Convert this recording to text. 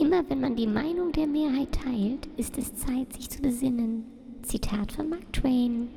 Immer wenn man die Meinung der Mehrheit teilt, ist es Zeit, sich zu besinnen. Zitat von Mark Twain.